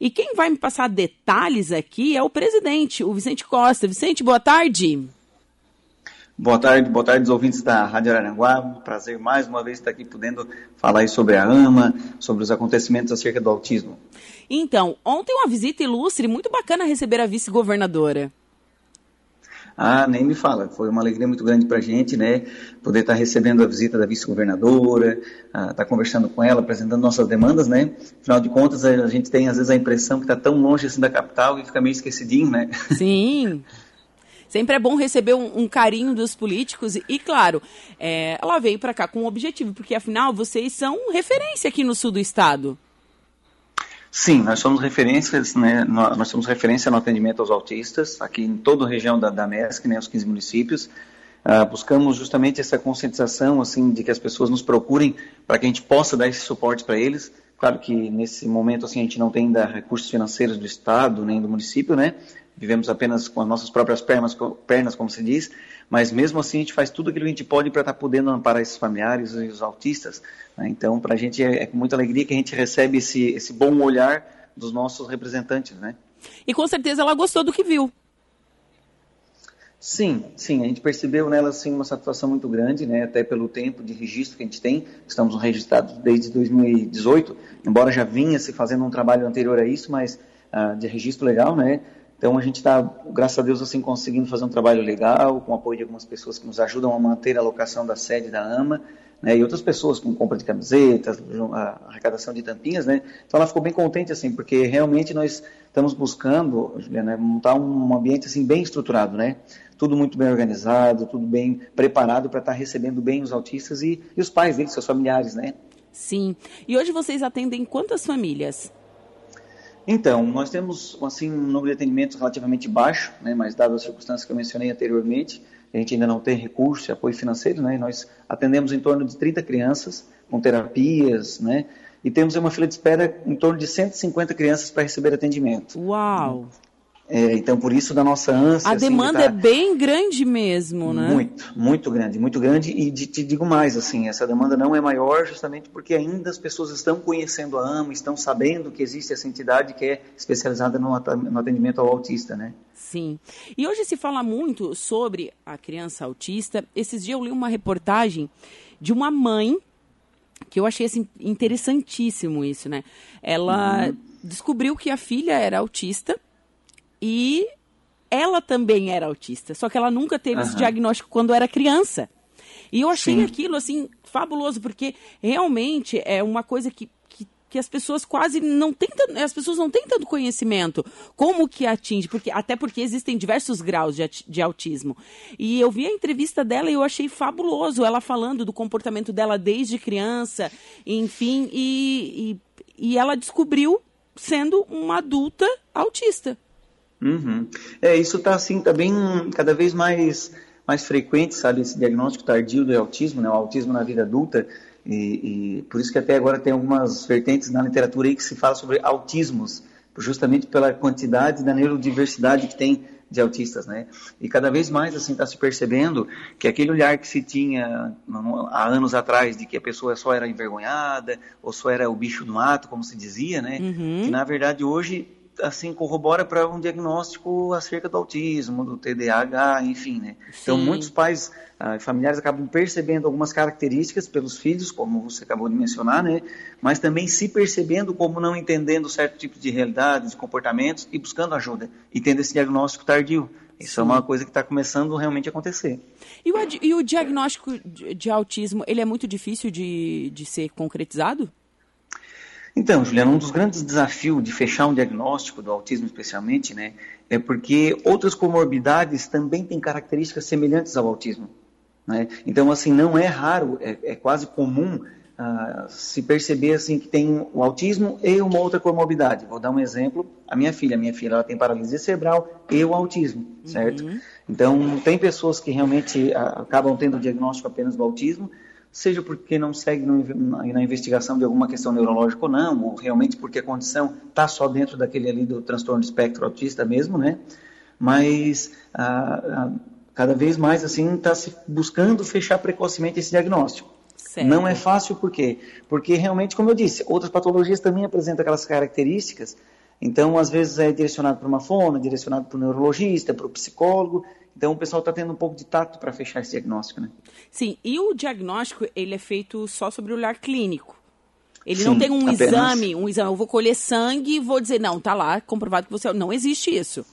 E quem vai me passar detalhes aqui é o presidente, o Vicente Costa. Vicente, boa tarde. Boa tarde, boa tarde, os ouvintes da Rádio Aranguá. Um prazer mais uma vez estar aqui podendo falar sobre a AMA, sobre os acontecimentos acerca do autismo. Então, ontem uma visita ilustre, muito bacana receber a vice-governadora. Ah, nem me fala. Foi uma alegria muito grande para a gente, né? Poder estar recebendo a visita da vice-governadora, estar tá conversando com ela, apresentando nossas demandas, né? Afinal de contas, a gente tem às vezes a impressão que está tão longe assim da capital que fica meio esquecidinho, né? Sim. Sempre é bom receber um, um carinho dos políticos e, claro, é, ela veio para cá com um objetivo, porque afinal vocês são referência aqui no sul do estado. Sim, nós somos referências, né, nós somos referência no atendimento aos autistas, aqui em toda a região da, da MESC, né, os 15 municípios. Uh, buscamos justamente essa conscientização, assim, de que as pessoas nos procurem para que a gente possa dar esse suporte para eles. Claro que nesse momento, assim, a gente não tem ainda recursos financeiros do Estado nem do município, né? vivemos apenas com as nossas próprias pernas, pernas, como se diz, mas mesmo assim a gente faz tudo aquilo que a gente pode para estar tá podendo amparar esses familiares e os autistas. Né? Então, para a gente é, é, com muita alegria que a gente recebe esse, esse bom olhar dos nossos representantes, né? E com certeza ela gostou do que viu. Sim, sim, a gente percebeu nela assim uma satisfação muito grande, né, até pelo tempo de registro que a gente tem. Estamos registrados desde 2018, embora já vinha se fazendo um trabalho anterior a isso, mas uh, de registro legal, né? Então a gente está, graças a Deus, assim, conseguindo fazer um trabalho legal, com o apoio de algumas pessoas que nos ajudam a manter a locação da sede da AMA, né, e outras pessoas com compra de camisetas, arrecadação de tampinhas, né? Então ela ficou bem contente, assim, porque realmente nós estamos buscando, Juliana, montar um ambiente, assim, bem estruturado, né? Tudo muito bem organizado, tudo bem preparado para estar tá recebendo bem os autistas e, e os pais deles, seus familiares, né? Sim. E hoje vocês atendem quantas famílias? Então, nós temos assim, um número de atendimentos relativamente baixo, né, mas dadas as circunstâncias que eu mencionei anteriormente, a gente ainda não tem recurso e apoio financeiro, né, nós atendemos em torno de 30 crianças com terapias, né, e temos uma fila de espera em torno de 150 crianças para receber atendimento. Uau! É, então, por isso da nossa ânsia. A assim, demanda tá... é bem grande mesmo, né? Muito, muito grande, muito grande. E de, te digo mais, assim, essa demanda não é maior justamente porque ainda as pessoas estão conhecendo a AMA, estão sabendo que existe essa entidade que é especializada no atendimento ao autista, né? Sim. E hoje se fala muito sobre a criança autista. Esses dias eu li uma reportagem de uma mãe que eu achei assim, interessantíssimo isso, né? Ela uhum. descobriu que a filha era autista e ela também era autista, só que ela nunca teve uhum. esse diagnóstico quando era criança. E eu achei Sim. aquilo assim fabuloso, porque realmente é uma coisa que, que, que, as pessoas quase não têm as pessoas não têm tanto conhecimento como que atinge, porque até porque existem diversos graus de, de autismo. E eu vi a entrevista dela e eu achei fabuloso ela falando do comportamento dela desde criança, enfim, e, e, e ela descobriu sendo uma adulta autista. Uhum. É, isso está assim, tá bem cada vez mais mais frequente, sabe, esse diagnóstico tardio do autismo, né, o autismo na vida adulta, e, e, por isso que até agora tem algumas vertentes na literatura aí que se fala sobre autismos, justamente pela quantidade da neurodiversidade que tem de autistas, né? E cada vez mais assim está se percebendo que aquele olhar que se tinha há anos atrás de que a pessoa só era envergonhada ou só era o bicho do mato, como se dizia, né? Uhum. Que na verdade hoje assim corrobora para um diagnóstico acerca do autismo, do TDAH, enfim, né? Então muitos pais ah, familiares acabam percebendo algumas características pelos filhos, como você acabou de mencionar, né? Mas também se percebendo como não entendendo certo tipo de realidade, de comportamentos e buscando ajuda e tendo esse diagnóstico tardio. Isso Sim. é uma coisa que está começando realmente a acontecer. E o, e o diagnóstico de, de, autismo, ele é muito difícil de, de ser concretizado? Então, Juliana, um dos grandes desafios de fechar um diagnóstico do autismo, especialmente, né, é porque outras comorbidades também têm características semelhantes ao autismo. Né? Então, assim, não é raro, é, é quase comum uh, se perceber assim que tem o autismo e uma outra comorbidade. Vou dar um exemplo: a minha filha, a minha filha, ela tem paralisia cerebral e o autismo, certo? Uhum. Então, tem pessoas que realmente uh, acabam tendo o diagnóstico apenas do autismo seja porque não segue no, na, na, investigação de alguma questão neurológica ou não, ou realmente porque a condição está só dentro daquele ali do transtorno de espectro autista mesmo, né? Mas ah, ah, cada vez mais assim está se buscando fechar precocemente esse diagnóstico. Certo. Não é fácil por quê? Porque realmente, como eu disse, outras patologias também apresentam aquelas características Então, às vezes é direcionado para uma fono, direcionado para o neurologista, para o psicólogo. Então, o pessoal está tendo um pouco de tato para fechar esse diagnóstico, né? Sim, e o diagnóstico, ele é feito só sobre o olhar clínico. Ele Sim, não tem um apenas... exame, um exame, eu vou colher sangue e vou dizer, não, tá lá, comprovado que você... Não existe isso.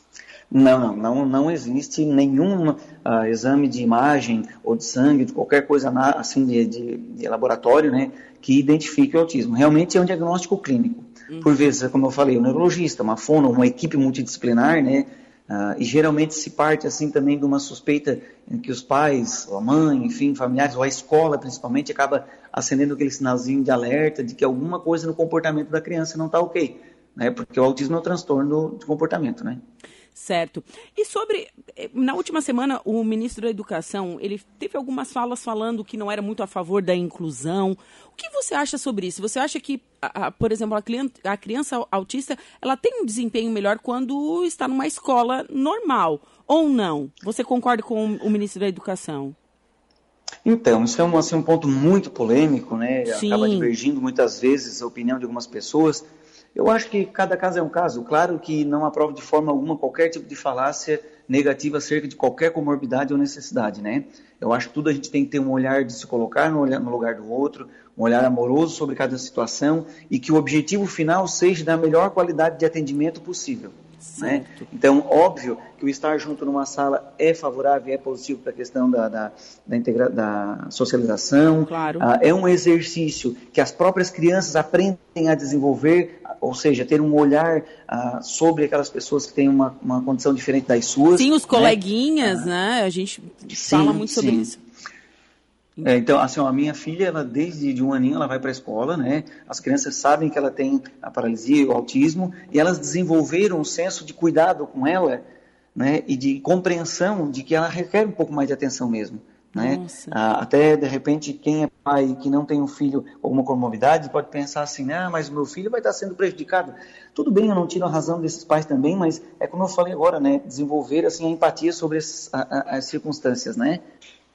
Não, não, não, existe nenhum uh, exame de imagem ou de sangue, de qualquer coisa na, assim de, de, de, laboratório, né, que identifique o autismo. Realmente é um diagnóstico clínico. Uhum. Por vezes, como eu falei, o neurologista, uma fono, uma equipe multidisciplinar, né, uh, e geralmente se parte assim também de uma suspeita em que os pais, ou a mãe, enfim, familiares, ou a escola principalmente, acaba acendendo aquele sinalzinho de alerta de que alguma coisa no comportamento da criança não está ok, né, porque o autismo é um transtorno de comportamento, né. Certo. E sobre, eh, na última semana, o ministro da Educação, ele teve algumas falas falando que não era muito a favor da inclusão. O que você acha sobre isso? Você acha que, a, a, por exemplo, a, cliente, a criança autista, ela tem um desempenho melhor quando está numa escola normal, ou não? Você concorda com o, o ministro da Educação? Então, isso é um, assim, um ponto muito polêmico, né? Sim. Acaba divergindo muitas vezes a opinião de algumas pessoas. Eu acho que cada caso é um caso. Claro que não aprovo de forma alguma qualquer tipo de falácia negativa acerca de qualquer comorbidade ou necessidade, né? Eu acho que tudo a gente tem que ter um olhar de se colocar no, olhar, no lugar do outro, um olhar amoroso sobre cada situação e que o objetivo final seja da melhor qualidade de atendimento possível. Né? Então, óbvio que o estar junto numa sala é favorável, é positivo para a questão da, da, da, integra, da socialização. Claro. Ah, é um exercício que as próprias crianças aprendem a desenvolver, ou seja, ter um olhar ah, sobre aquelas pessoas que têm uma, uma condição diferente das suas. Sim, os né? coleguinhas, né? né? A gente sim, fala muito sobre sim. isso. É, então, assim, ó, a minha filha, ela desde de um aninho, ela vai para a escola, né? As crianças sabem que ela tem a paralisia, o autismo, e elas desenvolveram um senso de cuidado com ela, né? E de compreensão de que ela requer um pouco mais de atenção mesmo, né? Ah, até de repente quem é pai que não tem um filho alguma comorbidade pode pensar assim, ah, mas o meu filho vai estar sendo prejudicado. Tudo bem, eu não tiro a razão desses pais também, mas é como eu falei agora, né? Desenvolver assim a empatia sobre as, a, as circunstâncias, né?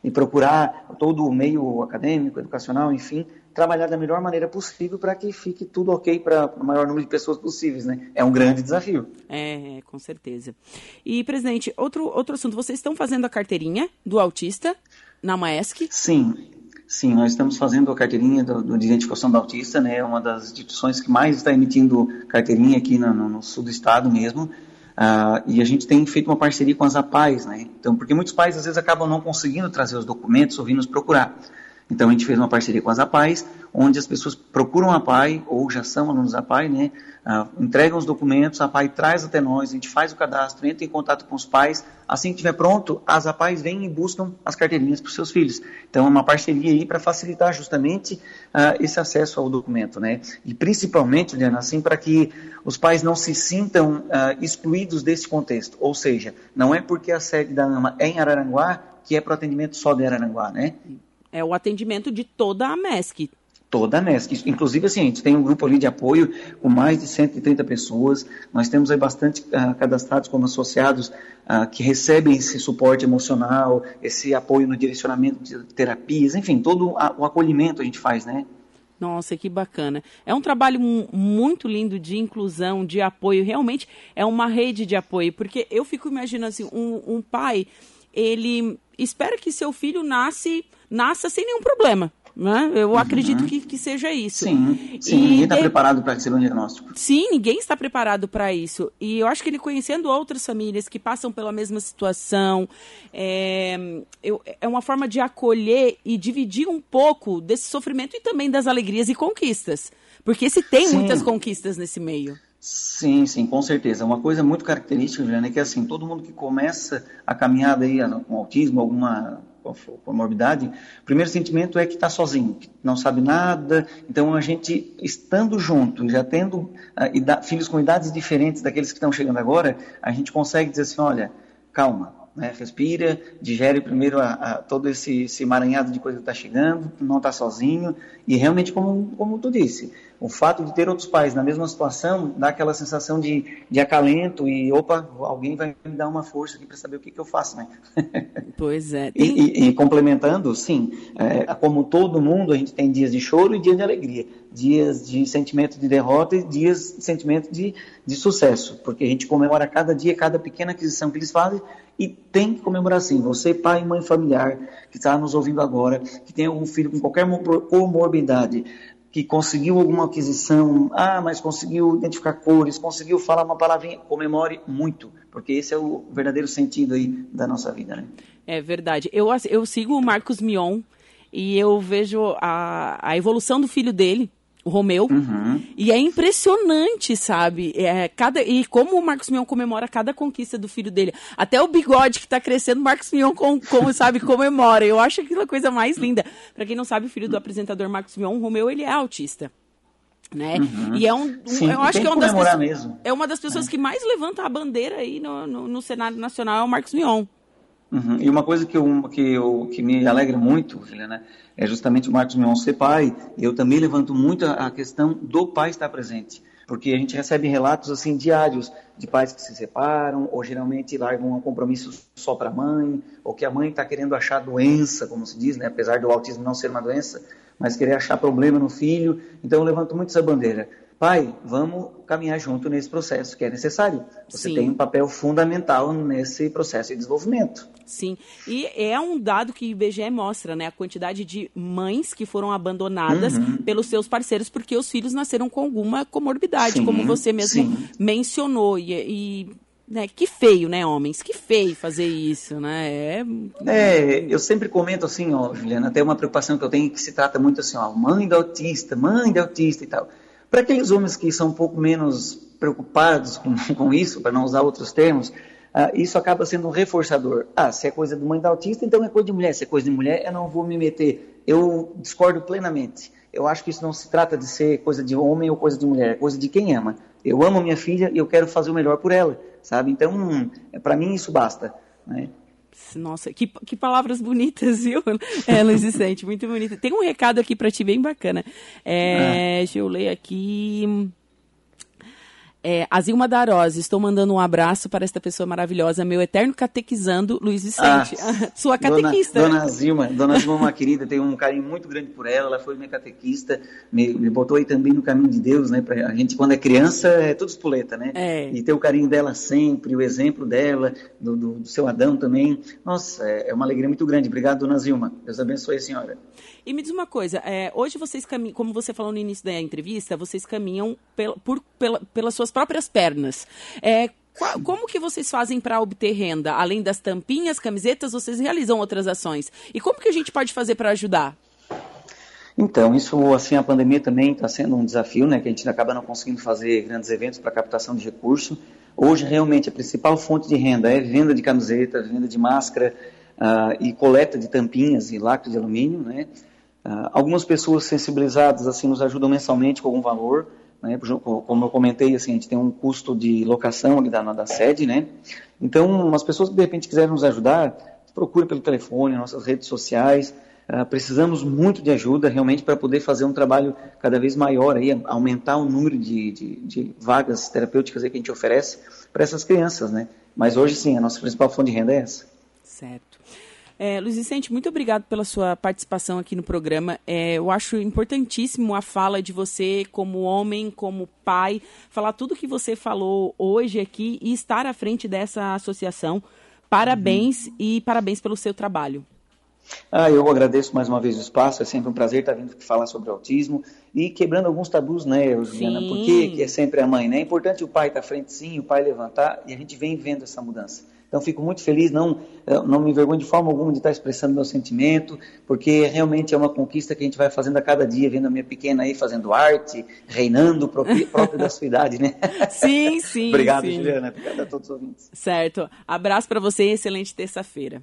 e procurar todo o meio acadêmico, educacional, enfim, trabalhar da melhor maneira possível para que fique tudo ok para o maior número de pessoas possíveis, né? É um grande desafio. É, com certeza. E, presidente, outro, outro assunto, vocês estão fazendo a carteirinha do autista na Maesc? Sim, sim, nós estamos fazendo a carteirinha do, do de identificação do autista, né? É uma das instituições que mais está emitindo carteirinha aqui no, no, no sul do estado mesmo. Uh, e a gente tem feito uma parceria com as APAES, né? Então, porque muitos pais às vezes acabam não conseguindo trazer os documentos ou vir nos procurar. Então a gente fez uma parceria com as APAES, onde as pessoas procuram a APAI, ou já são alunos da APAI, né? Uh, entregam os documentos, a APAI traz até nós, a gente faz o cadastro, entra em contato com os pais. Assim que estiver pronto, as APAIs vêm e buscam as carteirinhas para os seus filhos. Então é uma parceria aí para facilitar justamente uh, esse acesso ao documento, né? E principalmente, Juliana, assim, para que os pais não se sintam uh, excluídos desse contexto. Ou seja, não é porque a sede da AMA é em Araranguá que é para o atendimento só de Araranguá, né? é o atendimento de toda a MESC. Toda a MESC. Inclusive, assim, a gente tem um grupo ali de apoio com mais de 130 pessoas. Nós temos aí bastante uh, cadastrados como associados uh, que recebem esse suporte emocional, esse apoio no direcionamento de terapias, enfim, todo o acolhimento a gente faz, né? Nossa, que bacana. É um trabalho muito lindo de inclusão, de apoio. Realmente é uma rede de apoio, porque eu fico imaginando assim, um, um pai, ele espera que seu filho nasce nasça sem nenhum problema. Né? Eu uhum. acredito que, que seja isso. Sim, sim ninguém está de... preparado para um diagnóstico. Sim, ninguém está preparado para isso. E eu acho que ele conhecendo outras famílias que passam pela mesma situação, é, eu, é uma forma de acolher e dividir um pouco desse sofrimento e também das alegrias e conquistas. Porque se tem sim. muitas conquistas nesse meio. Sim, sim, com certeza. Uma coisa muito característica, Juliana, é que assim, todo mundo que começa a caminhada aí com autismo, alguma comorbidade, o primeiro sentimento é que está sozinho, que não sabe nada. Então, a gente estando junto, já tendo uh, filhos com idades diferentes daqueles que estão chegando agora, a gente consegue dizer assim: olha, calma, né, respira, digere primeiro a, a, todo esse, esse emaranhado de coisa que está chegando, não está sozinho. E realmente, como, como tu disse, o fato de ter outros pais na mesma situação dá aquela sensação de, de acalento e, opa, alguém vai me dar uma força aqui para saber o que, que eu faço, né? Pois é. Tem... E, e, e, complementando, sim, é, como todo mundo, a gente tem dias de choro e dias de alegria, dias de sentimento de derrota e dias de sentimento de, de sucesso, porque a gente comemora cada dia, cada pequena aquisição que eles fazem e tem que comemorar sim. Você, pai e mãe familiar, que está nos ouvindo agora, que tem algum filho com qualquer comorbidade, que conseguiu alguma aquisição, ah, mas conseguiu identificar cores, conseguiu falar uma palavrinha, comemore muito, porque esse é o verdadeiro sentido aí da nossa vida, né? É verdade. Eu, eu sigo o Marcos Mion e eu vejo a, a evolução do filho dele, o Romeu. Uhum. E é impressionante, sabe? É, cada, e como o Marcos Mion comemora cada conquista do filho dele. Até o bigode que está crescendo, o Marcos Mion, com, com, sabe, comemora. Eu acho aquilo a coisa mais linda. Para quem não sabe, o filho do apresentador Marcos Mion, o Romeu, ele é autista. Né? Uhum. E é um, um Sim, eu acho que é uma das pessoas, mesmo. é uma das pessoas é. que mais levanta a bandeira aí no, no, no cenário nacional é o Marcos Mion. Uhum. E uma coisa que, eu, que, eu, que me alegra muito, Juliana, é justamente o Marcos Mion ser pai. Eu também levanto muito a questão do pai estar presente, porque a gente recebe relatos assim diários de pais que se separam, ou geralmente largam um compromisso só para a mãe, ou que a mãe está querendo achar doença, como se diz, né? apesar do autismo não ser uma doença, mas querer achar problema no filho. Então eu levanto muito essa bandeira pai, vamos caminhar junto nesse processo que é necessário. Você Sim. tem um papel fundamental nesse processo de desenvolvimento. Sim, e é um dado que o IBGE mostra, né? A quantidade de mães que foram abandonadas uhum. pelos seus parceiros porque os filhos nasceram com alguma comorbidade, sim, como você mesmo sim. mencionou. E, e né, que feio, né, homens? Que feio fazer isso, né? É... é, eu sempre comento assim, ó, Juliana, até uma preocupação que eu tenho que se trata muito assim, ó, mãe da autista, mãe da autista e tal. Para aqueles homens que são um pouco menos preocupados com, com isso, para não usar outros termos, uh, isso acaba sendo um reforçador. Ah, se é coisa do mãe da autista, então é coisa de mulher. Se é coisa de mulher, eu não vou me meter. Eu discordo plenamente. Eu acho que isso não se trata de ser coisa de homem ou coisa de mulher, é coisa de quem ama. Eu amo minha filha e eu quero fazer o melhor por ela, sabe? Então, para mim isso basta. Né? Nossa, que, que palavras bonitas, viu? É, Luiz Vicente, muito bonita. Tem um recado aqui para ti bem bacana. É, ah. Deixa eu ler aqui. É, Azilma Darose, estou mandando um abraço para esta pessoa maravilhosa, meu eterno catequizando, Luiz Vicente. Ah, Sua catequista. Dona, dona Azilma, Dona é uma querida, tenho um carinho muito grande por ela, ela foi minha catequista, me, me botou aí também no caminho de Deus, né? Pra, a gente, quando é criança, é tudo espoleta, né? É. E ter o carinho dela sempre, o exemplo dela, do, do, do seu Adão também. Nossa, é, é uma alegria muito grande. Obrigado, Dona Zilma. Deus abençoe a senhora. E me diz uma coisa, é, hoje vocês caminham, como você falou no início da entrevista, vocês caminham pel, por, pela, pelas suas próprias pernas. É, qual, como que vocês fazem para obter renda? Além das tampinhas, camisetas, vocês realizam outras ações. E como que a gente pode fazer para ajudar? Então, isso, assim, a pandemia também está sendo um desafio, né, que a gente acaba não conseguindo fazer grandes eventos para captação de recurso. Hoje, realmente, a principal fonte de renda é venda de camiseta, venda de máscara uh, e coleta de tampinhas e lacre de alumínio, né. Uh, algumas pessoas sensibilizadas assim nos ajudam mensalmente com algum valor, né? como eu comentei, assim, a gente tem um custo de locação ali da, da sede, né? Então, as pessoas que de repente quiserem nos ajudar, procure pelo telefone, nossas redes sociais. Uh, precisamos muito de ajuda realmente para poder fazer um trabalho cada vez maior, aí, aumentar o número de, de, de vagas terapêuticas que a gente oferece para essas crianças, né? Mas hoje sim, a nossa principal fonte de renda é essa. Certo. É, Luiz Vicente, muito obrigado pela sua participação aqui no programa. É, eu acho importantíssimo a fala de você como homem, como pai, falar tudo que você falou hoje aqui e estar à frente dessa associação. Parabéns uhum. e parabéns pelo seu trabalho. Ah, eu agradeço mais uma vez o espaço, é sempre um prazer estar vindo falar sobre autismo e quebrando alguns tabus, né, Juliana? Porque é sempre a mãe, né? É importante o pai estar à frente, sim, o pai levantar, e a gente vem vendo essa mudança. Então, fico muito feliz, não, não me envergonho de forma alguma de estar expressando meu sentimento, porque realmente é uma conquista que a gente vai fazendo a cada dia, vendo a minha pequena aí fazendo arte, reinando próprio, próprio da sua idade, né? Sim, sim. Obrigado, sim. Juliana. Obrigado a todos os ouvintes. Certo. Abraço para você e excelente terça-feira.